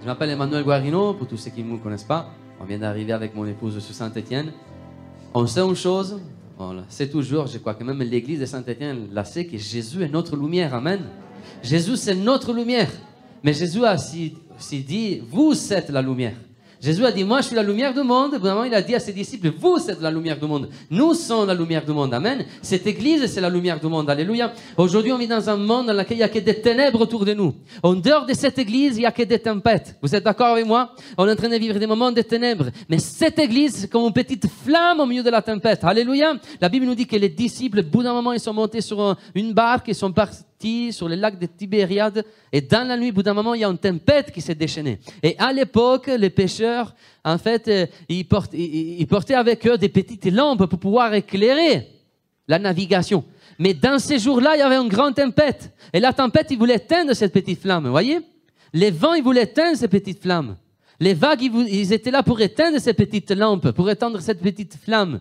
Je m'appelle Emmanuel Guarino, pour tous ceux qui ne me connaissent pas. On vient d'arriver avec mon épouse sur Saint-Étienne. On sait une chose, on sait toujours, je crois que même l'église de Saint-Étienne la sait, que Jésus est notre lumière. Amen. Jésus, c'est notre lumière. Mais Jésus a aussi dit, vous êtes la lumière. Jésus a dit, moi je suis la lumière du monde. Vraiment, il a dit à ses disciples, vous êtes la lumière du monde. Nous sommes la lumière du monde. Amen. Cette église, c'est la lumière du monde. Alléluia. Aujourd'hui, on vit dans un monde dans lequel il n'y a que des ténèbres autour de nous. En dehors de cette église, il n'y a que des tempêtes. Vous êtes d'accord avec moi? On est en train de vivre des moments de ténèbres. Mais cette église, c'est comme une petite flamme au milieu de la tempête. Alléluia. La Bible nous dit que les disciples, au bout d'un moment, ils sont montés sur une barque, ils sont partis sur le lac de Tibériade. Et dans la nuit, au bout d'un moment, il y a une tempête qui s'est déchaînée. Et à l'époque, les pêcheurs, en fait, euh, ils portaient, avec eux des petites lampes pour pouvoir éclairer la navigation. Mais dans ces jours-là, il y avait une grande tempête. Et la tempête, ils voulaient éteindre cette petite flamme. Vous voyez? Les vents, ils voulaient éteindre ces petites flammes. Les vagues, ils étaient là pour éteindre ces petites lampes, pour éteindre cette petite flamme.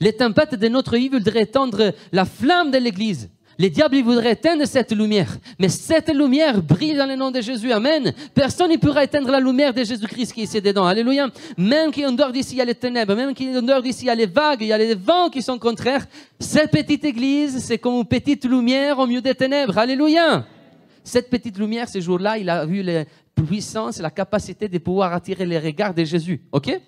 Les tempêtes de notre vie voudraient éteindre la flamme de l'Église. Les diables, ils voudraient éteindre cette lumière. Mais cette lumière brille dans le nom de Jésus. Amen. Personne ne pourra éteindre la lumière de Jésus-Christ qui est dedans. Alléluia. Même qu'en dehors d'ici, il y a les ténèbres. Même qu'en dehors d'ici, il y a les vagues, il y a les vents qui sont contraires. Cette petite église, c'est comme une petite lumière au milieu des ténèbres. Alléluia. Cette petite lumière, ce jour-là, il a vu la puissance, la capacité de pouvoir attirer les regards de Jésus. OK?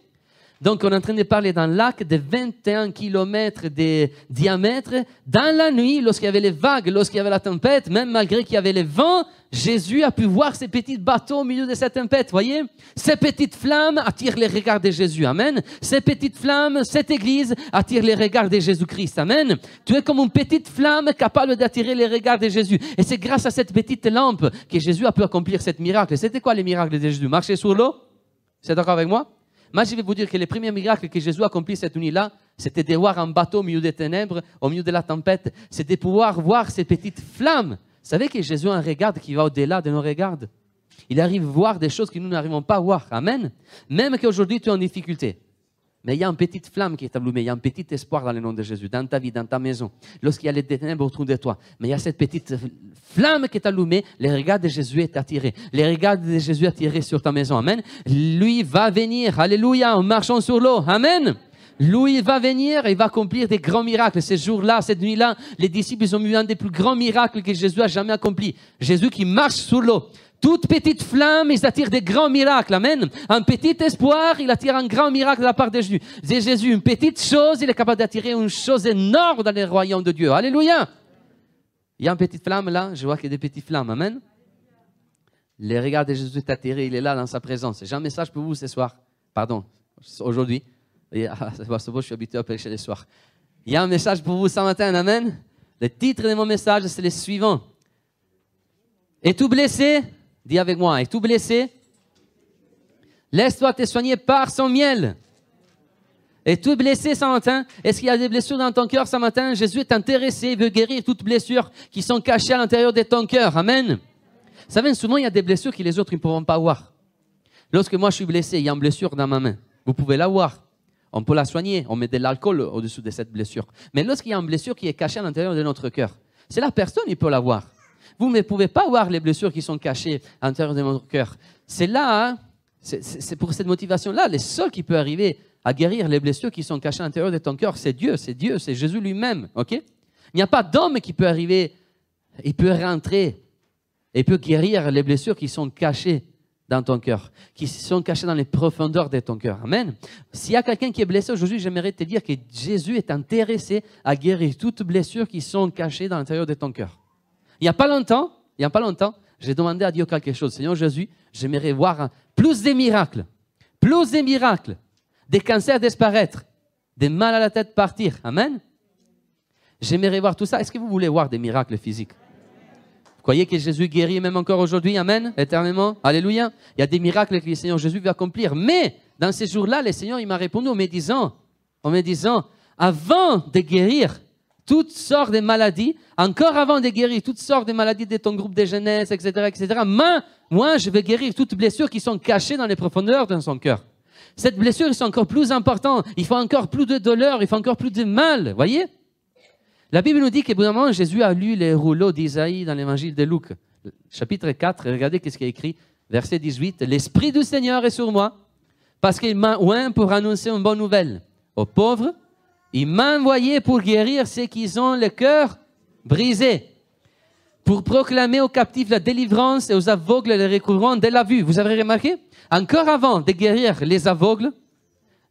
Donc, on est en train de parler d'un lac de 21 km de diamètre. Dans la nuit, lorsqu'il y avait les vagues, lorsqu'il y avait la tempête, même malgré qu'il y avait les vents, Jésus a pu voir ces petits bateaux au milieu de cette tempête. Voyez? Ces petites flammes attirent les regards de Jésus. Amen. Ces petites flammes, cette église attire les regards de Jésus-Christ. Amen. Tu es comme une petite flamme capable d'attirer les regards de Jésus. Et c'est grâce à cette petite lampe que Jésus a pu accomplir cette miracle. C'était quoi les miracles de Jésus? Marcher sur l'eau? C'est d'accord avec moi? Moi, je vais vous dire que les premiers miracles que Jésus a accomplis cette nuit-là, c'était de voir un bateau au milieu des ténèbres, au milieu de la tempête. C'était de pouvoir voir ces petites flammes. Vous savez que Jésus a un regard qui va au-delà de nos regards. Il arrive à voir des choses que nous n'arrivons pas à voir. Amen. Même qu'aujourd'hui tu es en difficulté. Mais il y a une petite flamme qui est allumée, il y a un petit espoir dans le nom de Jésus, dans ta vie, dans ta maison, lorsqu'il y a les ténèbres autour de toi. Mais il y a cette petite flamme qui est allumée, le regard de Jésus est attiré. Le regard de Jésus est attiré sur ta maison. Amen. Lui va venir, alléluia, en marchant sur l'eau. Amen. Lui va venir et va accomplir des grands miracles. Ces jours-là, cette nuit-là, les disciples ont eu un des plus grands miracles que Jésus a jamais accompli. Jésus qui marche sur l'eau. Toute petite flamme, il attire des grands miracles. Amen. Un petit espoir, il attire un grand miracle de la part de Jésus. Jésus, une petite chose, il est capable d'attirer une chose énorme dans le royaume de Dieu. Alléluia. Il y a une petite flamme là, je vois qu'il y a des petites flammes. Amen. Le regard de Jésus est attiré, il est là dans sa présence. J'ai un message pour vous ce soir. Pardon, aujourd'hui. Ah, je suis habitué à prêcher les soirs. Il y a un message pour vous ce matin. Amen. Le titre de mon message, c'est le suivant. Es-tu blessé? Dis avec moi, es-tu blessé? Laisse-toi te soigner par son miel. Es-tu blessé ce matin? Est-ce qu'il y a des blessures dans ton cœur ce matin? Jésus est intéressé, il veut guérir toutes blessures qui sont cachées à l'intérieur de ton cœur. Amen. Vous savez, souvent il y a des blessures que les autres ne pourront pas voir. Lorsque moi je suis blessé, il y a une blessure dans ma main. Vous pouvez la voir. On peut la soigner. On met de l'alcool au-dessous de cette blessure. Mais lorsqu'il y a une blessure qui est cachée à l'intérieur de notre cœur, c'est la personne qui peut la voir. Vous ne pouvez pas voir les blessures qui sont cachées à l'intérieur de votre cœur. C'est là, hein, c'est pour cette motivation-là, les seuls qui peuvent arriver à guérir les blessures qui sont cachées à l'intérieur de ton cœur, c'est Dieu, c'est Dieu, c'est Jésus lui-même. Ok? Il n'y a pas d'homme qui peut arriver, il peut rentrer et peut guérir les blessures qui sont cachées dans ton cœur, qui sont cachées dans les profondeurs de ton cœur. Amen. S'il y a quelqu'un qui est blessé aujourd'hui, j'aimerais te dire que Jésus est intéressé à guérir toutes blessures qui sont cachées dans l'intérieur de ton cœur. Il n'y a pas longtemps, il n'y a pas longtemps, j'ai demandé à Dieu quelque chose. Seigneur Jésus, j'aimerais voir plus de miracles, plus de miracles, des cancers disparaître, des mal à la tête partir. Amen. J'aimerais voir tout ça. Est-ce que vous voulez voir des miracles physiques? Vous croyez que Jésus guérit même encore aujourd'hui? Amen. Éternellement. Alléluia. Il y a des miracles que le Seigneur Jésus veut accomplir. Mais dans ces jours-là, le Seigneur il m'a répondu en me disant, en me disant, avant de guérir, toutes sortes de maladies, encore avant de guérir toutes sortes de maladies de ton groupe de jeunesse, etc., etc., mais moi, je vais guérir toutes blessures qui sont cachées dans les profondeurs de son cœur. Cette blessure est encore plus importante. Il faut encore plus de douleur, il faut encore plus de mal. Voyez? La Bible nous dit qu'au bout d'un moment, Jésus a lu les rouleaux d'Isaïe dans l'évangile de Luc, chapitre 4. Regardez qu'est-ce qui est écrit verset 18, L'Esprit du Seigneur est sur moi, parce qu'il m'a oint pour annoncer une bonne nouvelle aux pauvres. Il m'a envoyé pour guérir ceux qui ont le cœur brisé, pour proclamer aux captifs la délivrance et aux aveugles le recouvrement de la vue. Vous avez remarqué? Encore avant de guérir les aveugles,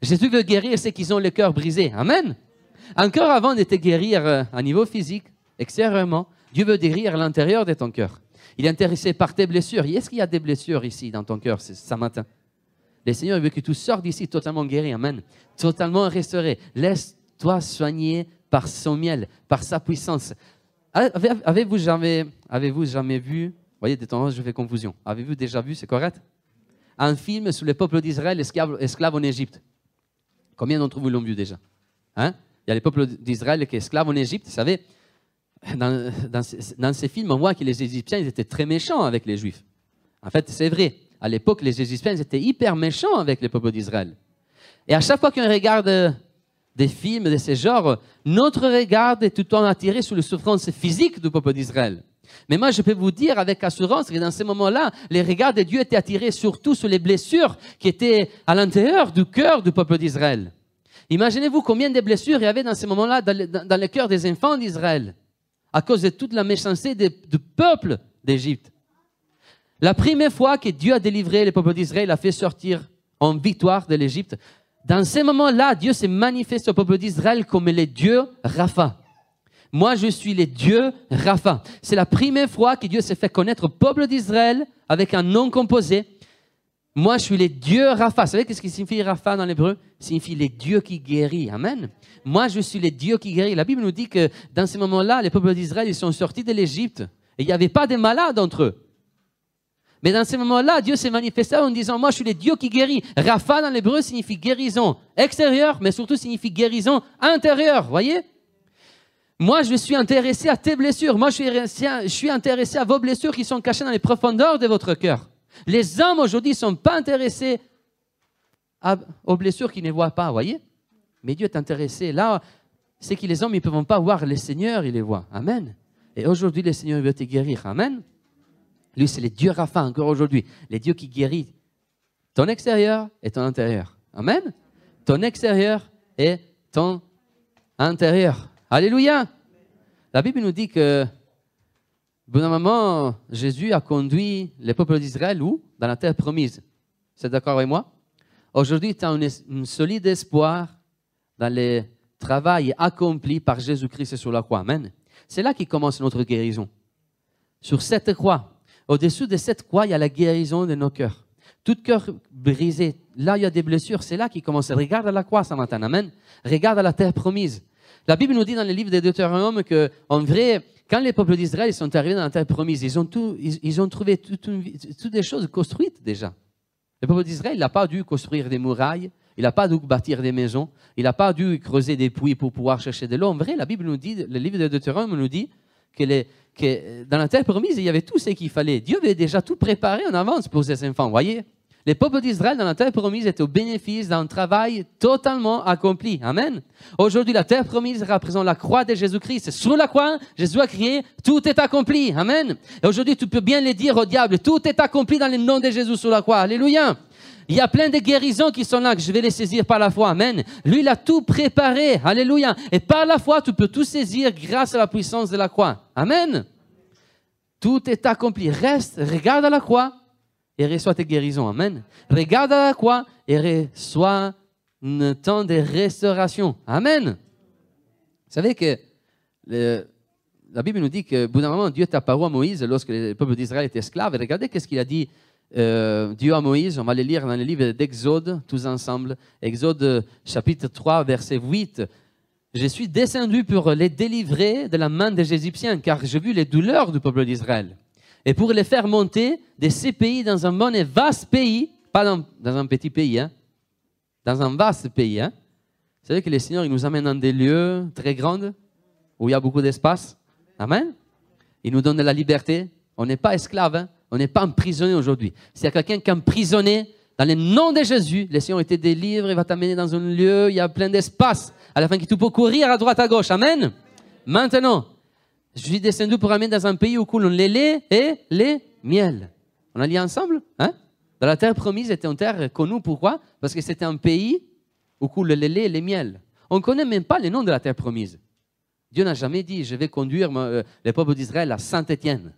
Jésus veut guérir ceux qui ont le cœur brisé. Amen. Encore avant de te guérir euh, à niveau physique, extérieurement, Dieu veut guérir l'intérieur de ton cœur. Il est intéressé par tes blessures. Est-ce qu'il y a des blessures ici dans ton cœur ce matin? Le Seigneur veut que tu sortes d'ici totalement guéri. Amen. Totalement restauré. Laisse-toi soigner par son miel, par sa puissance. Avez-vous jamais, avez jamais vu, vous voyez, des temps, je fais confusion. Avez-vous déjà vu, c'est correct? Un film sur le peuple d'Israël esclave, en Égypte. Combien d'entre vous l'ont vu déjà? Hein? Il y a le peuple d'Israël qui est esclave en Égypte, vous savez, dans, dans, ces films, on voit que les Égyptiens ils étaient très méchants avec les Juifs. En fait, c'est vrai. À l'époque, les Égyptiens étaient hyper méchants avec le peuple d'Israël. Et à chaque fois qu'on regarde des films de ce genre, notre regard est tout le temps attiré sur les souffrances physiques du peuple d'Israël. Mais moi, je peux vous dire avec assurance que dans ces moments-là, les regards de Dieu étaient attirés surtout sur les blessures qui étaient à l'intérieur du cœur du peuple d'Israël. Imaginez-vous combien de blessures il y avait dans ces moments-là dans le cœur des enfants d'Israël à cause de toute la méchanceté du peuple d'Égypte. La première fois que Dieu a délivré le peuple d'Israël, a fait sortir en victoire de l'Égypte, dans ces moments-là, Dieu s'est manifesté au peuple d'Israël comme le Dieu Rapha. Moi, je suis le Dieu Rapha. C'est la première fois que Dieu s'est fait connaître au peuple d'Israël avec un nom composé. Moi, je suis le Dieu Rapha. Vous savez ce qui signifie Rapha dans l'hébreu? Signifie le Dieu qui guérit. Amen. Moi, je suis le Dieu qui guérit. La Bible nous dit que dans ce moment-là, les peuples d'Israël, ils sont sortis de l'Égypte et il n'y avait pas de malades entre eux. Mais dans ce moment-là, Dieu s'est manifesté en disant, moi je suis le Dieu qui guérit. Rapha dans l'hébreu signifie guérison extérieure, mais surtout signifie guérison intérieure. Voyez? Moi je suis intéressé à tes blessures. Moi je suis, intéressé à vos blessures qui sont cachées dans les profondeurs de votre cœur. Les hommes aujourd'hui ne sont pas intéressés aux blessures qu'ils ne voient pas, voyez? Mais Dieu est intéressé. Là, c'est que les hommes ne peuvent pas voir le Seigneur, ils les voient. Amen. Et aujourd'hui, le Seigneur veut te guérir. Amen. Lui, c'est le Dieu Rapha encore aujourd'hui. Les dieux qui guérit ton extérieur et ton intérieur. Amen. Ton extérieur et ton intérieur. Alléluia. La Bible nous dit que, bon moment, Jésus a conduit le peuple d'Israël où? Dans la terre promise. C'est d'accord avec moi? Aujourd'hui, tu as un solide espoir dans le travail accompli par Jésus-Christ sur la croix. Amen. C'est là qu'il commence notre guérison. Sur cette croix, au-dessous de cette croix, il y a la guérison de nos cœurs. Tout cœur brisé, là il y a des blessures, c'est là qu'il commence. Regarde à la croix ce matin, amen. Regarde à la terre promise. La Bible nous dit dans le livre de Deutéronome que, en vrai, quand les peuples d'Israël sont arrivés dans la terre promise, ils ont, ils, ont trouvé toutes des choses construites déjà. Le peuple d'Israël n'a pas dû construire des murailles, il n'a pas dû bâtir des maisons, il n'a pas dû creuser des puits pour pouvoir chercher de l'eau. En vrai, la Bible nous dit, le livre de Deutéronome nous dit que que dans la terre promise, il y avait tout ce qu'il fallait. Dieu avait déjà tout préparé en avance pour ses enfants, voyez les peuples d'Israël dans la terre promise étaient au bénéfice d'un travail totalement accompli. Amen. Aujourd'hui, la terre promise représente la croix de Jésus-Christ. Sur la croix, Jésus a crié, tout est accompli. Amen. Et aujourd'hui, tu peux bien le dire au diable, tout est accompli dans le nom de Jésus sur la croix. Alléluia. Il y a plein de guérisons qui sont là, que je vais les saisir par la foi. Amen. Lui, il a tout préparé. Alléluia. Et par la foi, tu peux tout saisir grâce à la puissance de la croix. Amen. Tout est accompli. Reste, regarde à la croix et reçois tes guérisons. Amen. Regarde à la croix et reçois un temps de restauration. Amen. Vous savez que la Bible nous dit que, bout d'un moment, Dieu t'a parlé à Moïse lorsque le peuple d'Israël était esclave. Et regardez qu'est-ce qu'il a dit euh, Dieu à Moïse, on va les lire dans le livre d'Exode, tous ensemble. Exode chapitre 3, verset 8. Je suis descendu pour les délivrer de la main des Égyptiens, car j'ai vu les douleurs du peuple d'Israël. Et pour les faire monter de ces pays dans un bon et vaste pays, pas dans, un petit pays, hein, dans un vaste pays. Hein. Vous savez que le Seigneur il nous amène dans des lieux très grands, où il y a beaucoup d'espace. Amen. Il nous donne de la liberté. On n'est pas esclave. Hein. On n'est pas emprisonné aujourd'hui. S'il y a quelqu'un qui est emprisonné, dans le nom de Jésus, le Seigneur te délivre, il va t'amener dans un lieu, il y a plein d'espace, à la fin que tu peux courir à droite, à gauche. Amen. Maintenant, je suis descendu pour amener dans un pays où coulent les laits et les miel. On a lu ensemble hein? Dans la terre promise était une terre connue. Pourquoi? Parce que c'était un pays où coule le lait et le miel. On ne connaît même pas les noms de la terre promise. Dieu n'a jamais dit, je vais conduire euh, les peuples d'Israël à Saint-Étienne,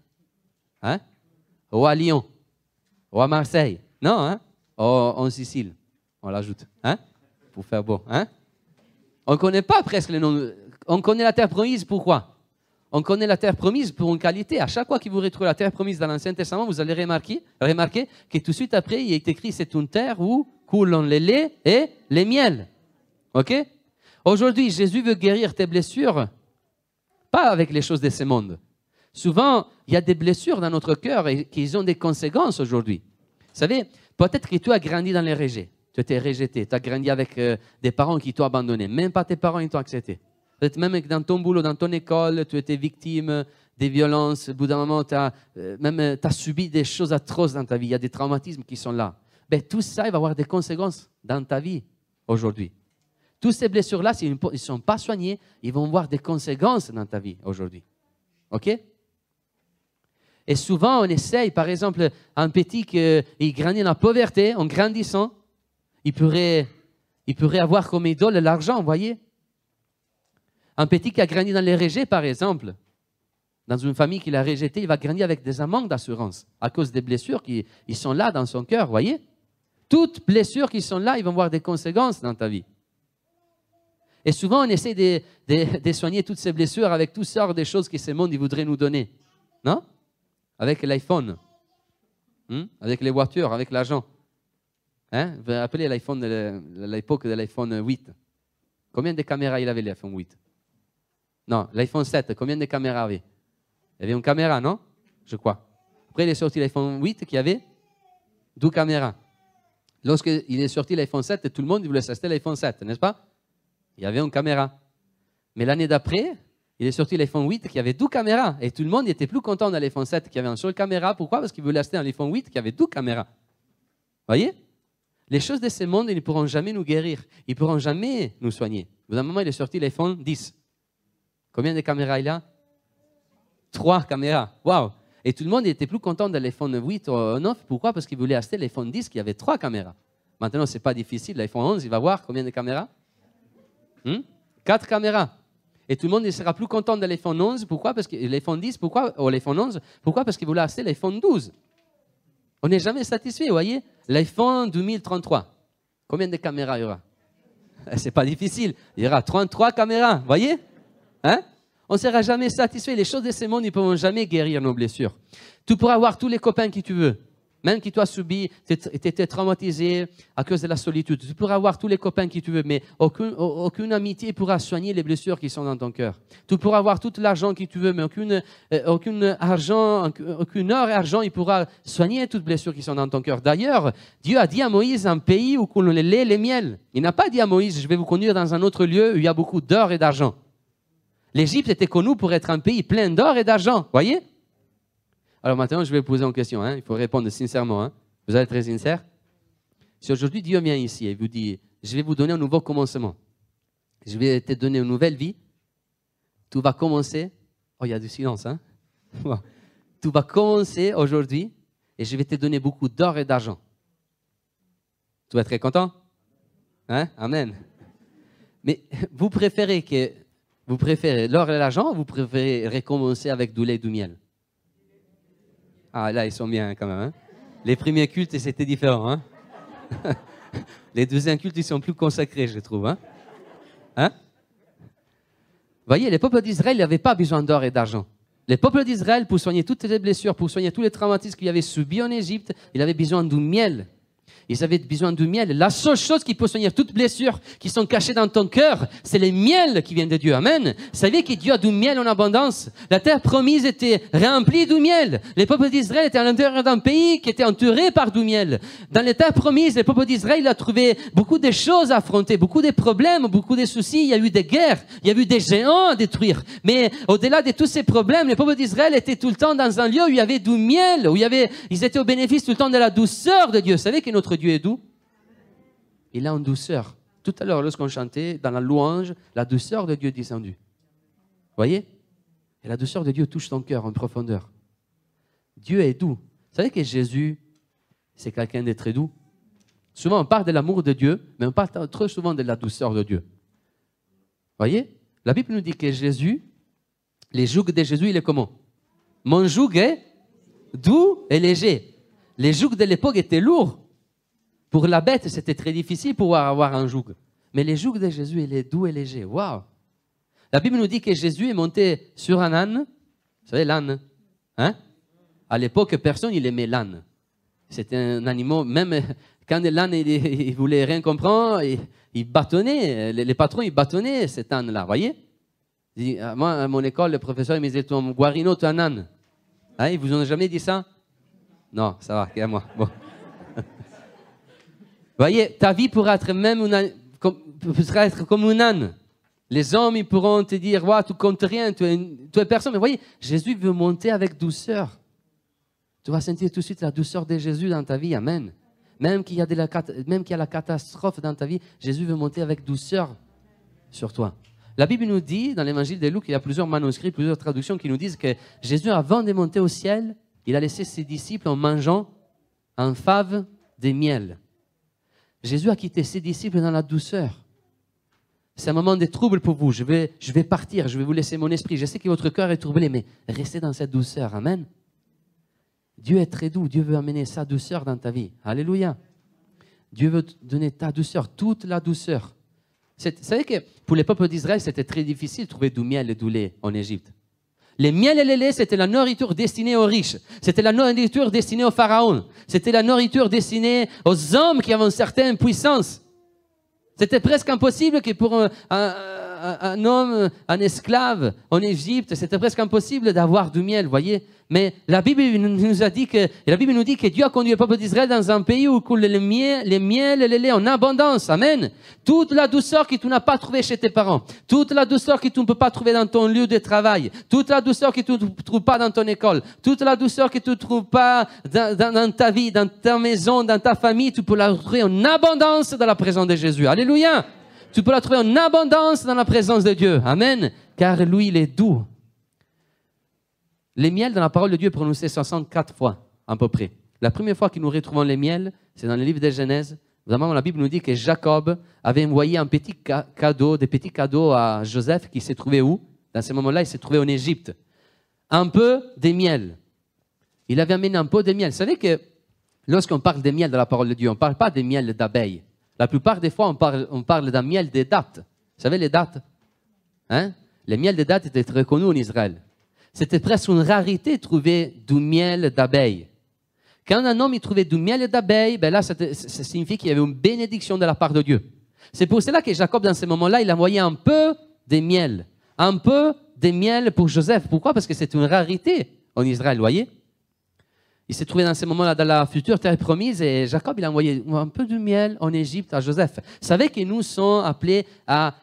hein? Ou à Lyon, ou à Marseille. Non, hein? ou en Sicile, on l'ajoute, hein? pour faire beau. Hein? On ne connaît pas presque les noms. On connaît la terre promise, pourquoi? On connaît la terre promise pour une qualité. À chaque fois que vous retrouvez la terre promise dans l'Ancien Testament, vous allez remarquer, remarquer que tout de suite après, il est écrit c'est une terre où coulent les laits et les miels. OK? Aujourd'hui, Jésus veut guérir tes blessures pas avec les choses de ce monde. Souvent, il y a des blessures dans notre cœur et qui ont des conséquences aujourd'hui. Vous savez, peut-être que tu as grandi dans les rejets. Tu étais rejeté. Tu as grandi avec euh, des parents qui t'ont abandonné. Même pas tes parents, ils t'ont accepté. Peut-être même que dans ton boulot, dans ton école, tu étais victime des violences. Au bout d'un moment, tu as, euh, euh, subi des choses atroces dans ta vie. Il y a des traumatismes qui sont là. Ben, tout ça, il va avoir des conséquences dans ta vie aujourd'hui. Toutes ces blessures-là, s'ils ne sont pas soignés, ils vont avoir des conséquences dans ta vie aujourd'hui. OK? Et souvent, on essaye, par exemple, un petit qui grandit dans la pauvreté, en grandissant, il pourrait, il pourrait avoir comme idole l'argent, vous voyez Un petit qui a grandi dans les rejets, par exemple, dans une famille qui l'a rejeté, il va grandir avec des amendes d'assurance à cause des blessures qui ils sont là dans son cœur, voyez Toutes blessures qui sont là, ils vont avoir des conséquences dans ta vie. Et souvent, on essaie de, soigner toutes ces blessures avec toutes sortes de choses que ce monde voudrait nous donner. Non? Avec l'iPhone, hmm? avec les voitures, avec l'argent. Hein? Vous rappelez l'iPhone l'époque de l'iPhone 8 Combien de caméras il avait l'iPhone 8 Non, l'iPhone 7, combien de caméras avait? Il y avait une caméra, non? Je crois. Après, il est sorti l'iPhone 8 qui avait 12 caméras. Lorsqu'il est sorti l'iPhone 7, tout le monde voulait s'acheter l'iPhone 7, n'est-ce pas? Il y avait une caméra. Mais l'année d'après, il est sorti l'iPhone 8 qui avait 12 caméras. Et tout le monde était plus content de l'iPhone 7 qui avait une seule caméra. Pourquoi? Parce qu'il voulait acheter un iPhone 8 qui avait 12 caméras. Voyez? Les choses de ce monde, ne pourront jamais nous guérir. Ils ne pourront jamais nous soigner. Au un moment, il est sorti l'iPhone 10. Combien de caméras il a? Trois caméras. Waouh Et tout le monde était plus content de l'iPhone 8 ou 9. Pourquoi? Parce qu'il voulait acheter l'iPhone 10 qui avait trois caméras. Maintenant, ce n'est pas difficile. L'iPhone 11, il va voir combien de caméras? Hmm? Quatre caméras. Et tout le monde ne sera plus content de l'iPhone 11. Pourquoi? Parce que l'iPhone 10, pourquoi? Ou l'iPhone 11, pourquoi? Parce qu'il voulait acheter l'iPhone 12. On n'est jamais satisfait, vous voyez? L'iPhone 2033. Combien de caméras il y aura? C'est pas difficile. Il y aura 33 caméras, vous voyez? Hein? On ne sera jamais satisfait. Les choses de ce monde ne pourront jamais guérir nos blessures. Tu pourras avoir tous les copains que tu veux. Même que tu as subi, tu étais traumatisé à cause de la solitude. Tu pourras avoir tous les copains que tu veux, mais aucune, aucune amitié pourra soigner les blessures qui sont dans ton cœur. Tu pourras avoir tout l'argent que tu veux, mais aucune, euh, argent, aucune heure et argent, il pourra soigner toutes les blessures qui sont dans ton cœur. D'ailleurs, Dieu a dit à Moïse un pays où coule le lait miel. Il n'a pas dit à Moïse, je vais vous conduire dans un autre lieu où il y a beaucoup d'or et d'argent. L'Égypte était connue pour être un pays plein d'or et d'argent, voyez? Alors maintenant, je vais vous poser une question. Hein. Il faut répondre sincèrement. Hein. Vous êtes très sincère Si aujourd'hui Dieu vient ici et vous dit, je vais vous donner un nouveau commencement, je vais te donner une nouvelle vie, tout va commencer. Oh, il y a du silence. Hein tout va commencer aujourd'hui et je vais te donner beaucoup d'or et d'argent. Tu vas être très content? Hein? Amen. Mais vous préférez que vous préférez l'or et l'argent ou vous préférez recommencer avec du lait et du miel? Ah, là, ils sont bien quand même. Hein. Les premiers cultes, c'était différent. Hein. Les deuxièmes cultes, ils sont plus consacrés, je trouve. Hein. hein? Voyez, les peuples d'Israël n'avaient pas besoin d'or et d'argent. Les peuples d'Israël, pour soigner toutes les blessures, pour soigner tous les traumatismes qu'ils avaient subis en Égypte, ils avaient besoin du miel ils avaient besoin du miel. La seule chose qui peut soigner toutes blessures qui sont cachées dans ton cœur, c'est le miel qui vient de Dieu. Amen. Vous savez que Dieu a du miel en abondance. La terre promise était remplie de miel. Les peuples d'Israël étaient à l'intérieur d'un pays qui était entouré par du miel. Dans les terres promises, les peuples d'Israël ont trouvé beaucoup de choses à affronter, beaucoup de problèmes, beaucoup de soucis. Il y a eu des guerres, il y a eu des géants à détruire. Mais au-delà de tous ces problèmes, les peuples d'Israël étaient tout le temps dans un lieu où il y avait du miel, où il y avait, ils étaient au bénéfice tout le temps de la douceur de Dieu. Vous savez que notre Dieu est doux Il a une douceur. Tout à l'heure, lorsqu'on chantait dans la louange, la douceur de Dieu est descendue. Voyez? Et la douceur de Dieu touche ton cœur en profondeur. Dieu est doux. savez que Jésus, c'est quelqu'un de très doux. Souvent, on parle de l'amour de Dieu, mais on parle trop souvent de la douceur de Dieu. Voyez? La Bible nous dit que Jésus, les jougs de Jésus, il est comment? Mon joug est doux et léger. Les jougs de l'époque étaient lourds. Pour la bête, c'était très difficile pouvoir avoir un joug. Mais les jougs de Jésus, il est doux et léger. Waouh La Bible nous dit que Jésus est monté sur un âne. Vous savez, l'âne hein? À l'époque, personne il aimait l'âne. C'était un animal, même quand l'âne il, voulait rien comprendre, il, bâtonnait. Les, patrons, ils bâtonnaient cet âne-là, voyez? Moi, à mon école, le professeur il me disait, guarino, tu un âne. Hein, ils vous ont jamais dit ça? Non, ça va, à moi. Bon. Voyez, ta vie pourra être même une, pourra être comme un âne. Les hommes, ils pourront te dire, ouais, tu comptes rien, tu es, tu es personne. Mais voyez, Jésus veut monter avec douceur. Tu vas sentir tout de suite la douceur de Jésus dans ta vie. Amen. Même qu'il y a, de la, même qu'il y a la catastrophe dans ta vie, Jésus veut monter avec douceur sur toi. La Bible nous dit, dans l'évangile de Luc, il y a plusieurs manuscrits, plusieurs traductions qui nous disent que Jésus, avant de monter au ciel, il a laissé ses disciples en mangeant un fave de miel. Jésus a quitté ses disciples dans la douceur. C'est un moment de trouble pour vous. Je vais, partir, je vais vous laisser mon esprit. Je sais que votre cœur est troublé, mais restez dans cette douceur. Amen. Dieu est très doux. Dieu veut amener sa douceur dans ta vie. Alléluia. Dieu veut donner ta douceur, toute la douceur. Vous savez que pour les peuples d'Israël, c'était très difficile de trouver du miel et du lait en Égypte. Les miel et les lait, c'était la nourriture destinée aux riches. C'était la nourriture destinée aux pharaons. C'était la nourriture destinée aux hommes qui avaient une certaine puissance. C'était presque impossible que pour un, un, homme, un esclave en Égypte, c'était presque impossible d'avoir du miel, voyez. Mais la Bible nous a dit que, la Bible nous dit que Dieu a conduit le peuple d'Israël dans un pays où coule le miel, les miel et le lait en abondance. Amen. Toute la douceur que tu n'as pas trouvée chez tes parents, toute la douceur que tu ne peux pas trouver dans ton lieu de travail, toute la douceur que tu ne trouves pas dans ton école, toute la douceur que tu ne trouves pas dans, dans ta vie, dans ta maison, dans ta famille, tu peux la trouver en abondance dans la présence de Jésus. Alléluia. Tu peux la trouver en abondance dans la présence de Dieu. Amen. Car lui, il est doux les miels dans la parole de Dieu prononcés 64 fois, à peu près. La première fois que nous retrouvons les miels, c'est dans le livre de Genèse. La Bible nous dit que Jacob avait envoyé un petit cadeau, des petits cadeaux à Joseph qui s'est trouvé où? Dans ce moment-là, il s'est trouvé en Égypte. Un peu de miel. Il avait amené un peu de miel. Vous savez que lorsqu'on parle de miel dans la parole de Dieu, on ne parle pas de miel d'abeilles. La plupart des fois, on parle, on d'un miel des dates. Vous savez les dates? Hein? Les miels des dates étaient très en Israël c'était presque une rarité de trouver du miel d'abeille. Quand un homme y trouvait du miel d'abeille, ben là, ça, signifie qu'il y avait une bénédiction de la part de Dieu. C'est pour cela que Jacob, dans ce moment-là, il envoyait un peu de miel. Un peu de miel pour Joseph. Pourquoi? Parce que c'est une rarité en Israël, voyez Il s'est trouvé dans ce moment-là dans la future terre promise et Jacob, il a envoyé un peu de miel en Égypte à Joseph. Vous savez que nous sommes appelés à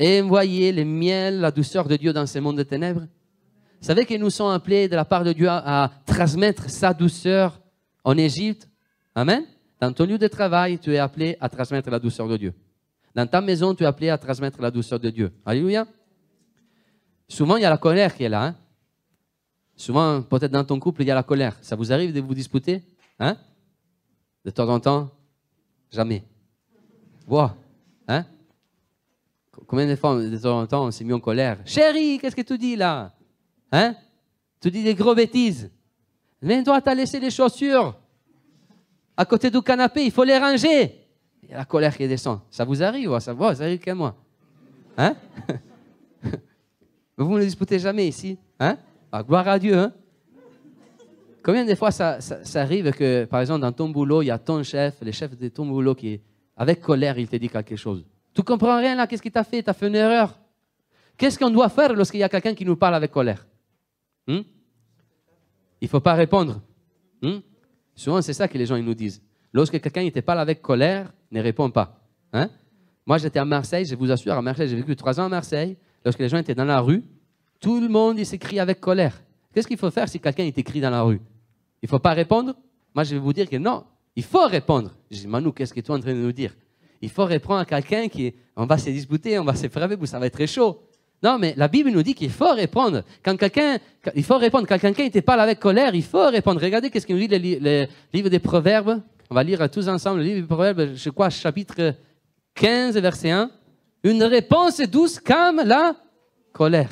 envoyer le miel, la douceur de Dieu dans ce monde de ténèbres? Vous savez que nous sommes appelés de la part de Dieu à, transmettre sa douceur en Égypte? Amen. Dans ton lieu de travail, tu es appelé à transmettre la douceur de Dieu. Dans ta maison, tu es appelé à transmettre la douceur de Dieu. Alléluia. Souvent, il y a la colère qui est là. Hein. Souvent, peut-être dans ton couple, il y a la colère. Ça vous arrive de vous disputer? Hein? De temps en temps? Jamais. Wow. Hein? Combien de fois, de temps en temps, on s'est mis en colère? Chérie, qu'est-ce que tu dis là? Hein? Tu dis des gros bêtises. Mais toi, tu as laissé les chaussures à côté du canapé, il faut les ranger. Il y a la colère qui descend. Ça vous arrive Ça, arrive qu'à moi. Hein? Vous ne disputez jamais ici. Hein? Ah, gloire à Dieu. Hein? Combien de fois ça, ça, arrive que, par exemple, dans ton boulot, il y a ton chef, le chef de ton boulot qui, avec colère, il te dit quelque chose. Tu comprends rien là, qu'est-ce qu'il t'a fait? Tu as fait une erreur. Qu'est-ce qu'on doit faire lorsqu'il y a quelqu'un qui nous parle avec colère? Hmm? Il ne faut pas répondre. Hmm? Souvent, c'est ça que les gens nous disent. Lorsque quelqu'un ne pas avec colère, ne répond pas. Hein? Moi, j'étais à Marseille, je vous assure, à Marseille, j'ai vécu trois ans à Marseille. Lorsque les gens étaient dans la rue, tout le monde s'écrit avec colère. Qu'est-ce qu'il faut faire si quelqu'un t'écrit dans la rue? Il ne faut pas répondre? Moi, je vais vous dire que non, il faut répondre. Je dis, Manu, qu'est-ce que tu es en train de nous dire? Il faut répondre à quelqu'un qui, on va se disputer, on va se frapper, ça va être très chaud. Non, mais la Bible nous dit qu'il faut répondre. Quand quelqu'un, il faut répondre. Quand quelqu'un te parle avec colère, il faut répondre. Regardez qu'est-ce qu'il nous dit le, livre des Proverbes. On va lire tous ensemble le livre des Proverbes, je crois, chapitre 15, verset 1. Une réponse douce calme la colère.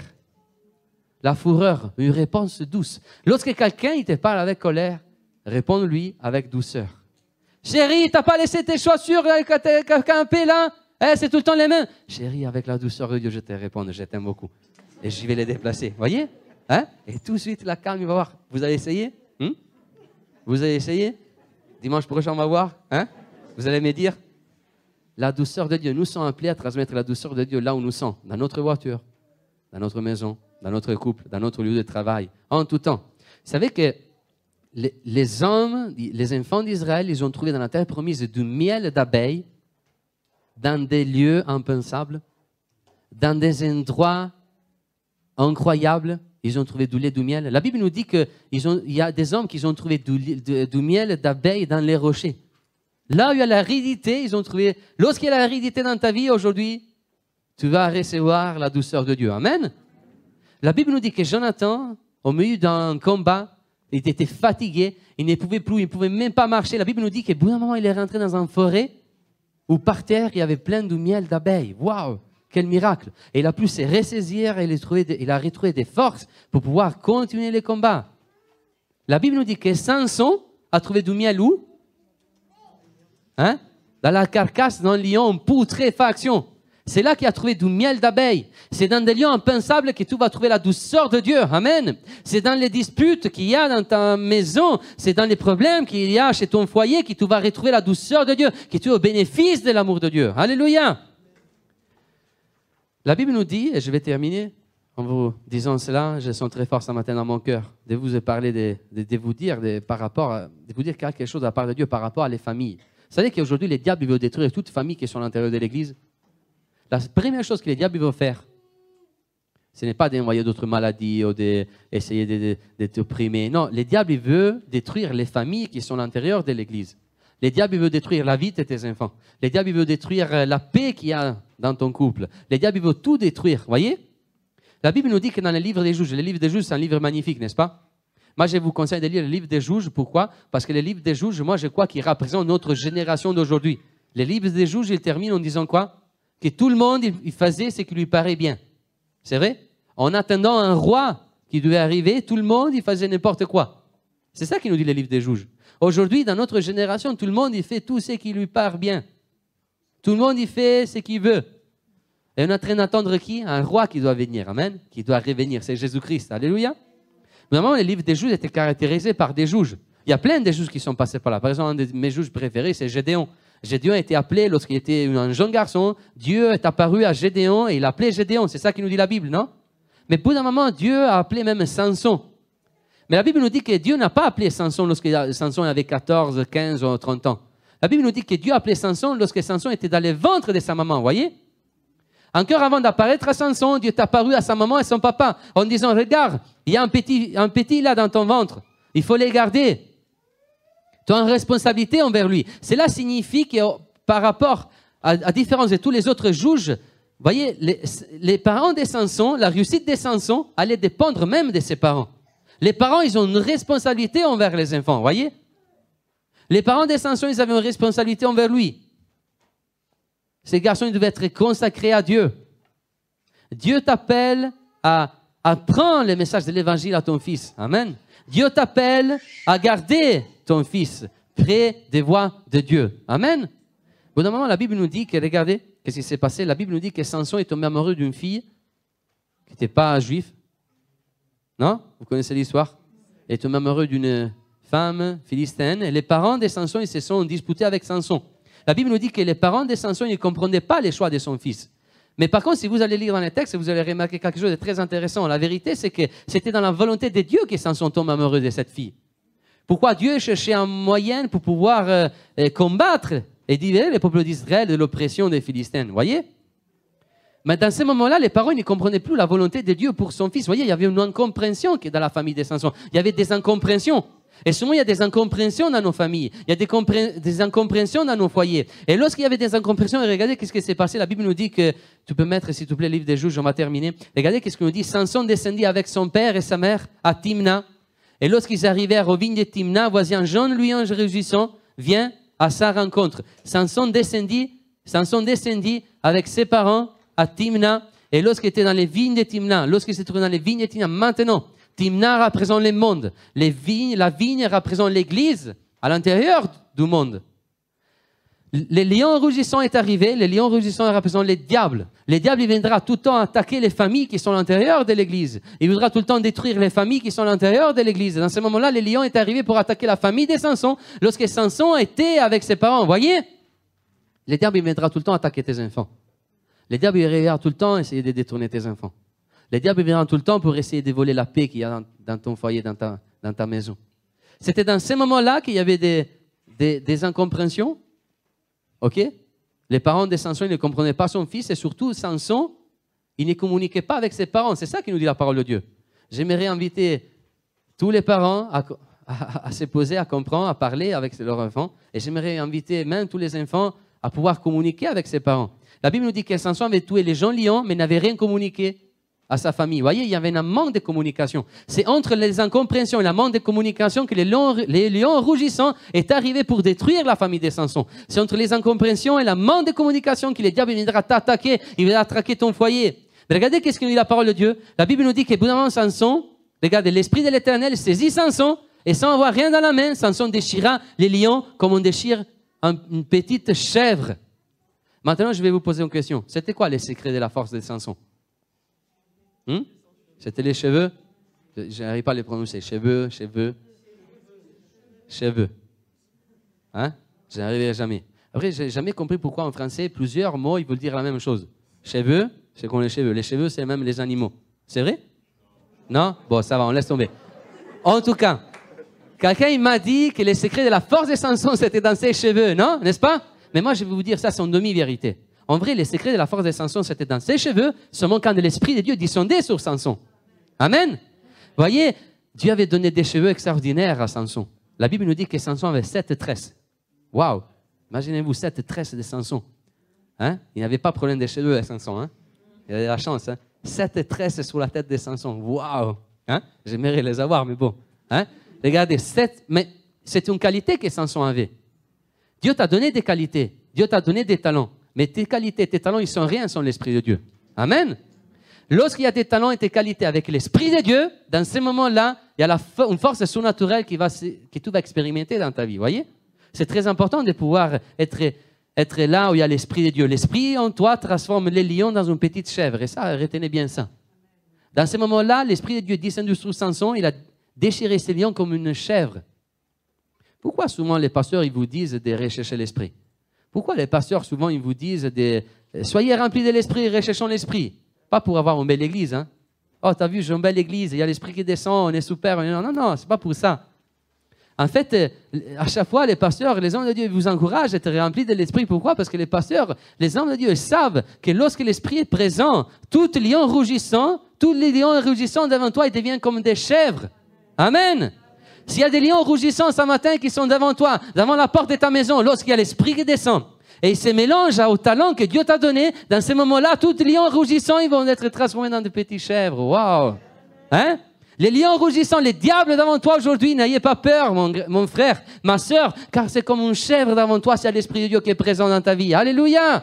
La fureur, une réponse douce. Lorsque quelqu'un te parle avec colère, réponds-lui avec douceur. Chérie, t'as pas laissé tes chaussures camper là eh, C'est tout le temps les mêmes. Chérie, avec la douceur de Dieu, je te réponds, je t'aime beaucoup. Et je vais les déplacer. Voyez? Hein? Et tout de suite, la calme, il va voir. Vous allez essayer? Hmm? Vous allez essayer? Dimanche prochain, on va voir hein? Vous allez me dire La douceur de Dieu. Nous sommes appelés à transmettre la douceur de Dieu là où nous sommes, dans notre voiture, dans notre maison, dans notre couple, dans notre lieu de travail, en tout temps. Vous savez que les, hommes, les enfants d'Israël, ils ont trouvé dans la terre promise du miel d'abeilles dans des lieux impensables, dans des endroits incroyables. Ils ont trouvé du lait, du miel. La Bible nous dit qu'il y a des hommes qui ont trouvé du, miel d'abeilles dans les rochers. Là où il y a l'aridité, ils ont trouvé. Lorsqu'il y a l'aridité dans ta vie aujourd'hui, tu vas recevoir la douceur de Dieu. Amen. La Bible nous dit que Jonathan, au milieu d'un combat, il était fatigué, il ne pouvait plus, il ne pouvait même pas marcher. La Bible nous dit qu'au bout d'un moment, il est rentré dans une forêt où par terre, il y avait plein de miel d'abeilles. Waouh Quel miracle Et il a pu se ressaisir et il a retrouvé des forces pour pouvoir continuer les combats. La Bible nous dit que Samson a trouvé du miel où? Hein? Dans la carcasse d'un lion en putréfaction. C'est là qu'il a trouvé du miel d'abeille. C'est dans des lieux impensables que tu vas trouver la douceur de Dieu. Amen. C'est dans les disputes qu'il y a dans ta maison. C'est dans les problèmes qu'il y a chez ton foyer que tu vas retrouver la douceur de Dieu, que tu es au bénéfice de l'amour de Dieu. Alléluia. La Bible nous dit, et je vais terminer en vous disant cela, je sens très fort ce matin dans mon cœur de vous parler, de, vous dire par rapport, de vous dire quelque chose à part de Dieu par rapport à les familles. Vous savez qu'aujourd'hui, les diables veulent détruire toute famille qui est sur l'intérieur de l'Église la première chose que les diables vont faire, ce n'est pas d'envoyer d'autres maladies ou d'essayer de, de, t'opprimer. Non, les diables veulent détruire les familles qui sont à l'intérieur de l'Église. Les diables veulent détruire la vie de tes enfants. Les diables veulent détruire euh, la paix qu'il y a dans ton couple. Les diables veulent tout détruire. Voyez? La Bible nous dit que dans le livre des juges, le livre des juges, c'est un livre magnifique, n'est-ce pas? Moi, je vous conseille de lire le livre des juges. Pourquoi? Parce que le livre des juges, moi, je crois qu'il représente notre génération d'aujourd'hui. Le livre des juges, il termine en disant quoi? Que tout le monde il faisait ce qui lui paraît bien. C'est vrai? En attendant un roi qui devait arriver, tout le monde il faisait n'importe quoi. C'est ça qui nous dit le livre des juges. Aujourd'hui, dans notre génération, tout le monde il fait tout ce qui lui paraît bien. Tout le monde il fait ce qu'il veut. Et on est en train d'attendre qui? Un roi qui doit venir. Amen. Qui doit revenir. C'est Jésus-Christ. Alléluia. Normalement, le livre des juges était caractérisé par des juges. Il y a plein de juges qui sont passés par là. Par exemple, un de mes juges préférés, c'est Gédéon. Gédéon a été appelé lorsqu'il était un jeune garçon. Dieu est apparu à Gédéon et il appelait Gédéon. C'est ça qui nous dit la Bible, non? Mais pour un moment, Dieu a appelé même Samson. Mais la Bible nous dit que Dieu n'a pas appelé Samson lorsque Samson avait 14, 15 ou 30 ans. La Bible nous dit que Dieu a appelé Samson lorsque Samson était dans le ventre de sa maman, voyez? Encore avant d'apparaître à Samson, Dieu est apparu à sa maman et son papa en disant, regarde, il y a un petit, un petit là dans ton ventre. Il faut les garder. Tu as une responsabilité envers lui. Cela signifie que par rapport à, à différence de tous les autres juges, voyez, les, parents des Samson, la réussite des Samson allait dépendre même de ses parents. Les parents, ils ont une responsabilité envers les enfants, voyez Les parents des Samson, ils avaient une responsabilité envers lui. Ces garçons, ils devaient être consacrés à Dieu. Dieu t'appelle à apprendre le message de l'évangile à ton fils. Amen. Dieu t'appelle à garder ton fils près des voies de Dieu. Amen. Bon, moment, la Bible nous dit que, regardez, qu'est-ce qui s'est passé? La Bible nous dit que Samson est tombé amoureux d'une fille qui n'était pas juive. Non? Vous connaissez l'histoire? Il est tombé amoureux d'une femme philistine. Et les parents de Samson, ils se sont disputés avec Samson. La Bible nous dit que les parents de Samson ne comprenaient pas les choix de son fils. Mais par contre, si vous allez lire dans les textes, vous allez remarquer quelque chose de très intéressant. La vérité, c'est que c'était dans la volonté de Dieu que Samson tombe amoureux de cette fille. Pourquoi Dieu cherchait un moyen pour pouvoir euh, euh, combattre et libérer le peuple d'Israël de l'oppression des Philistins Voyez? Mais dans ce moment-là, les parents ne comprenaient plus la volonté de Dieu pour son fils. Voyez, il y avait une incompréhension dans la famille de Samson. Il y avait des incompréhensions. Et souvent, il y a des incompréhensions dans nos familles. Il y a des, compré- des incompréhensions dans nos foyers. Et lorsqu'il y avait des incompréhensions, regardez qu'est-ce qui s'est passé. La Bible nous dit que, tu peux mettre, s'il te plaît, le livre des juges, on va terminer. Regardez qu'est-ce qu'il nous dit. Samson descendit avec son père et sa mère à Timna. Et lorsqu'ils arrivèrent aux vignes de Timna, voici un jeune lion réjouissant vient à sa rencontre. Samson descendit, Samson descendit avec ses parents à Timna. Et lorsqu'il était dans les vignes de Timna, lorsqu'il se trouvait dans les vignes de Timna, maintenant, Timna représente le monde. Les vignes, la vigne représente l'église à l'intérieur du monde. Le lion rougissant est arrivé. Le lion rougissant représente les diables. Le diable, il viendra tout le temps attaquer les familles qui sont à l'intérieur de l'église. Il voudra tout le temps détruire les familles qui sont à l'intérieur de l'église. Dans ce moment-là, le lion est arrivé pour attaquer la famille de Samson lorsque Samson était avec ses parents. Voyez? Le diable, il viendra tout le temps attaquer tes enfants. Le diable, il viendra tout le temps essayer de détourner tes enfants. Le diable, il viendra tout le temps pour essayer de voler la paix qu'il y a dans, ton foyer, dans ta, maison. C'était dans ces moments-là qu'il y avait des, des, des incompréhensions. OK? Les parents de Samson ne comprenaient pas son fils et surtout Samson, il ne communiquait pas avec ses parents. C'est ça qui nous dit la parole de Dieu. J'aimerais inviter tous les parents à, à, à, se poser, à comprendre, à parler avec leurs enfants. Et j'aimerais inviter même tous les enfants à pouvoir communiquer avec ses parents. La Bible nous dit que Samson avait tué les gens lions, mais n'avait rien communiqué à sa famille. Vous voyez, il y avait un manque de communication. C'est entre les incompréhensions et le manque de communication que les lions, les lions rougissants est arrivé pour détruire la famille de Samson. C'est entre les incompréhensions et le manque de communication que le diable viendra t'attaquer, il viendra attaquer ton foyer. Regardez qu'est-ce que nous dit la parole de Dieu. La Bible nous dit que bout Samson, regardez, l'esprit de l'éternel saisit Samson et sans avoir rien dans la main, Samson déchira les lions comme on déchire une petite chèvre. Maintenant, je vais vous poser une question. C'était quoi les secrets de la force de Samson Hmm? C'était les cheveux? Je n'arrive pas à les prononcer. Cheveux, cheveux, cheveux. Hein? Je n'arriverai jamais. Après, je n'ai jamais compris pourquoi en français, plusieurs mots, ils veulent dire la même chose. Cheveux, c'est comme les cheveux. Les cheveux, c'est même les animaux. C'est vrai? Non? Bon, ça va, on laisse tomber. En tout cas, quelqu'un m'a dit que les secrets de la force de Samson, c'était dans ses cheveux, non? N'est-ce pas? Mais moi, je vais vous dire ça, c'est une demi-vérité. En vrai, les secrets de la force de Samson, c'était dans ses cheveux, seulement quand l'Esprit de Dieu descendait sur Samson. Amen. Voyez, Dieu avait donné des cheveux extraordinaires à Samson. La Bible nous dit que Samson avait sept tresses. Waouh! Imaginez-vous sept tresses de Samson. Hein? Il n'avait pas de problème des cheveux à Samson. Hein? Il avait la chance. Hein? Sept tresses sur la tête de Samson. Waouh! Hein? J'aimerais les avoir, mais bon. Hein? Regardez, sept. Mais c'est une qualité que Samson avait. Dieu t'a donné des qualités. Dieu t'a donné des talents. Mais tes qualités, tes talents, ils sont rien sans l'Esprit de Dieu. Amen. Lorsqu'il y a tes talents et tes qualités avec l'Esprit de Dieu, dans ces moments-là, il y a une force surnaturelle qui va, que tu vas expérimenter dans ta vie. Voyez? C'est très important de pouvoir être, là où il y a l'Esprit de Dieu. L'Esprit en toi transforme les lions dans une petite chèvre. Et ça, retenez bien ça. Dans ces moments-là, l'Esprit de Dieu descendu sur Samson, il a déchiré ces lions comme une chèvre. Pourquoi souvent les pasteurs ils vous disent de rechercher l'Esprit? Pourquoi les pasteurs, souvent, ils vous disent de, soyez remplis de l'esprit, recherchons l'esprit Pas pour avoir une belle église. Hein? Oh, t'as vu, j'ai une belle église, il y a l'esprit qui descend, on est super. Non, non, non, c'est pas pour ça. En fait, à chaque fois, les pasteurs, les hommes de Dieu vous encouragent à être remplis de l'esprit. Pourquoi? Parce que les pasteurs, les hommes de Dieu, savent que lorsque l'esprit est présent, tout lion rougissant, tous les lions rougissants devant toi, ils deviennent comme des chèvres. Amen. S'il y a des lions rougissants ce matin qui sont devant toi, devant la porte de ta maison, lorsqu'il y a l'esprit qui descend, et il se mélange au talent que Dieu t'a donné, dans ces moments-là, tous les lions rougissants, ils vont être transformés dans des petits chèvres. Waouh! Hein? Les lions rougissants, les diables devant toi aujourd'hui, n'ayez pas peur, mon, frère, ma soeur, car c'est comme une chèvre devant toi, c'est l'Esprit de Dieu qui est présent dans ta vie. Alléluia!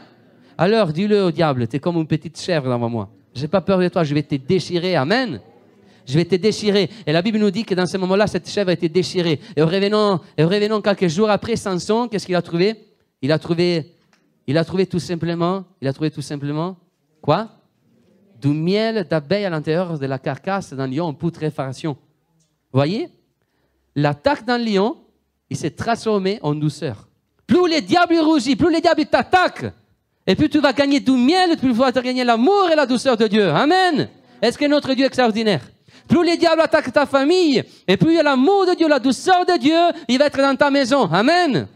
Alors, dis-le au diable, tu es comme une petite chèvre devant moi. J'ai pas peur de toi, je vais te déchirer. Amen je vais te déchirer. Et la Bible nous dit que dans ce moment-là, cette chèvre a été déchirée. Et revenons, et revenons quelques jours après, Samson, qu'est-ce qu'il a trouvé? Il a trouvé, il a trouvé tout simplement, il a trouvé tout simplement, quoi? Du miel d'abeille à l'intérieur de la carcasse d'un lion en putréfaction. Voyez? L'attaque d'un lion, il s'est transformé en douceur. Plus les diables rougissent, plus les diables t'attaquent, et plus tu vas gagner du miel, plus tu vas gagner l'amour et la douceur de Dieu. Amen. Est-ce que notre Dieu est extraordinaire? Plus les diables attaquent ta famille, et plus il a l'amour de Dieu, la douceur de Dieu, il va être dans ta maison. Amen.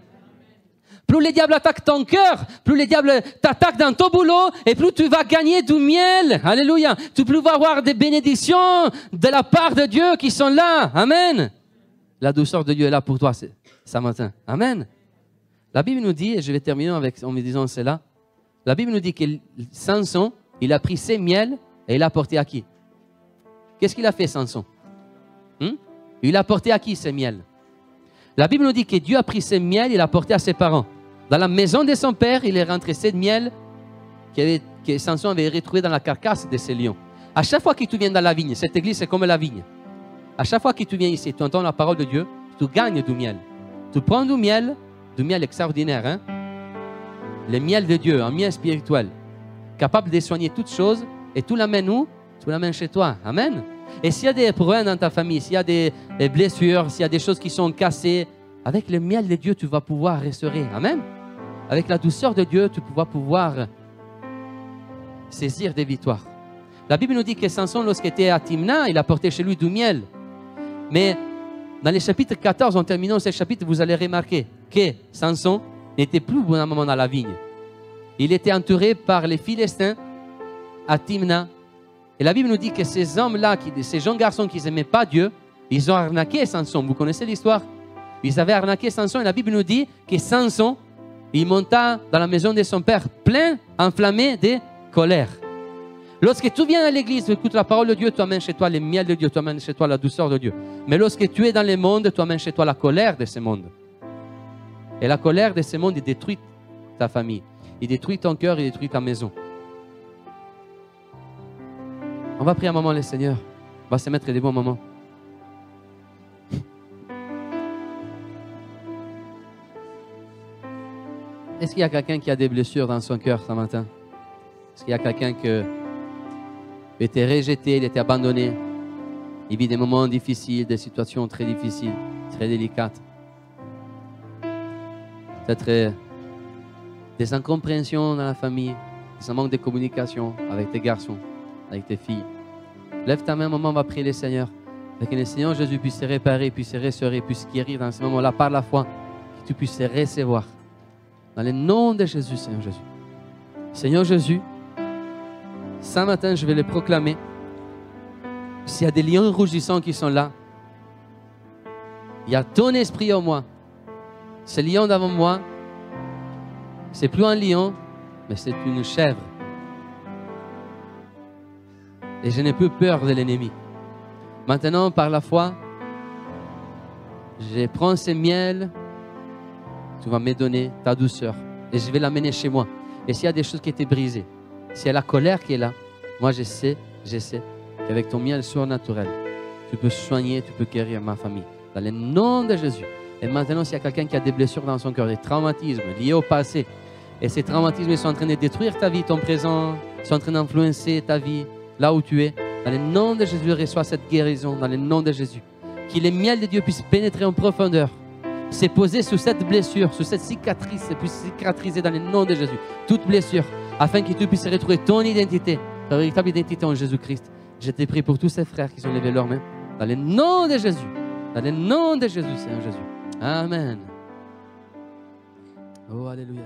Plus les diables attaquent ton cœur, plus les diables t'attaquent dans ton boulot, et plus tu vas gagner du miel. Alléluia. Tu vas avoir des bénédictions de la part de Dieu qui sont là. Amen. La douceur de Dieu est là pour toi ce matin. Amen. La Bible nous dit, et je vais terminer avec, en me disant cela, la Bible nous dit que Samson, il a pris ses miels et il a porté à qui? Qu'est-ce qu'il a fait, Samson? Hmm? Il a porté à qui ces miels? La Bible nous dit que Dieu a pris ses miels et l'a porté à ses parents. Dans la maison de son père, il est rentré ces miels que Samson avait retrouvé dans la carcasse de ses lions. À chaque fois que tu viens dans la vigne, cette église c'est comme la vigne. À chaque fois que tu viens ici, tu entends la parole de Dieu, tu gagnes du miel. Tu prends du miel, du miel extraordinaire, hein? le miel de Dieu, un miel spirituel, capable de soigner toutes choses, et tu l'amènes où? Tu l'amènes chez toi. Amen. Et s'il y a des problèmes dans ta famille, s'il y a des, blessures, s'il y a des choses qui sont cassées, avec le miel de Dieu, tu vas pouvoir restaurer. Amen. Avec la douceur de Dieu, tu vas pouvoir saisir des victoires. La Bible nous dit que Samson, lorsqu'il était à Timna, il a porté chez lui du miel. Mais dans les chapitres 14, en terminant ce chapitre, vous allez remarquer que Samson n'était plus bon moment dans la vigne. Il était entouré par les Philistins à Timna. Et la Bible nous dit que ces hommes-là, ces jeunes garçons qui n'aimaient pas Dieu, ils ont arnaqué Samson. Vous connaissez l'histoire? Ils avaient arnaqué Samson et la Bible nous dit que Samson, il monta dans la maison de son père plein, enflammé de colère. Lorsque tu viens à l'église, tu écoutes la parole de Dieu, tu amènes chez toi le miel de Dieu, tu amènes chez toi la douceur de Dieu. Mais lorsque tu es dans le monde, tu amènes chez toi la colère de ce monde. Et la colère de ce monde, il détruit ta famille. Il détruit ton cœur, il détruit ta maison. On va prier un moment, le Seigneur. On va se mettre des bons moments. Est-ce qu'il y a quelqu'un qui a des blessures dans son cœur ce matin? Est-ce qu'il y a quelqu'un qui était rejeté, il était abandonné? Il vit des moments difficiles, des situations très difficiles, très délicates. Peut-être euh, des incompréhensions dans la famille, des manque de communication avec tes garçons, avec tes filles. Lève ta main, moment, on va prier le Seigneur. que le Seigneur Jésus puisse se réparer, puisse se restaurer, puisse guérir dans ce moment-là par la foi, que tu puisses se recevoir. Dans le nom de Jésus, Seigneur Jésus. Seigneur Jésus, ce matin, je vais le proclamer. S'il y a des lions rougissants qui sont là, il y a ton esprit en moi. Ce lion devant moi, c'est plus un lion, mais c'est une chèvre. Et je n'ai plus peur de l'ennemi. Maintenant, par la foi, je prends ce miel, tu vas me donner ta douceur, et je vais l'amener chez moi. Et s'il y a des choses qui étaient brisées, s'il y a la colère qui est là, moi je sais, je sais qu'avec ton miel surnaturel, tu peux soigner, tu peux guérir ma famille. Dans le nom de Jésus. Et maintenant, s'il y a quelqu'un qui a des blessures dans son cœur, des traumatismes liés au passé, et ces traumatismes sont en train de détruire ta vie, ton présent, sont en train d'influencer ta vie, là où tu es, dans le nom de Jésus, reçois cette guérison, dans le nom de Jésus. Que le miel de Dieu puisse pénétrer en profondeur, se poser sur cette blessure, sur cette cicatrice, et puisse cicatriser dans le nom de Jésus. Toute blessure, afin que tu puisses retrouver ton identité, ta véritable identité en Jésus-Christ. Je te prie pour tous ces frères qui sont levés leurs mains. Dans le nom de Jésus. Dans le nom de Jésus, Seigneur Jésus. Amen. Oh, Alléluia.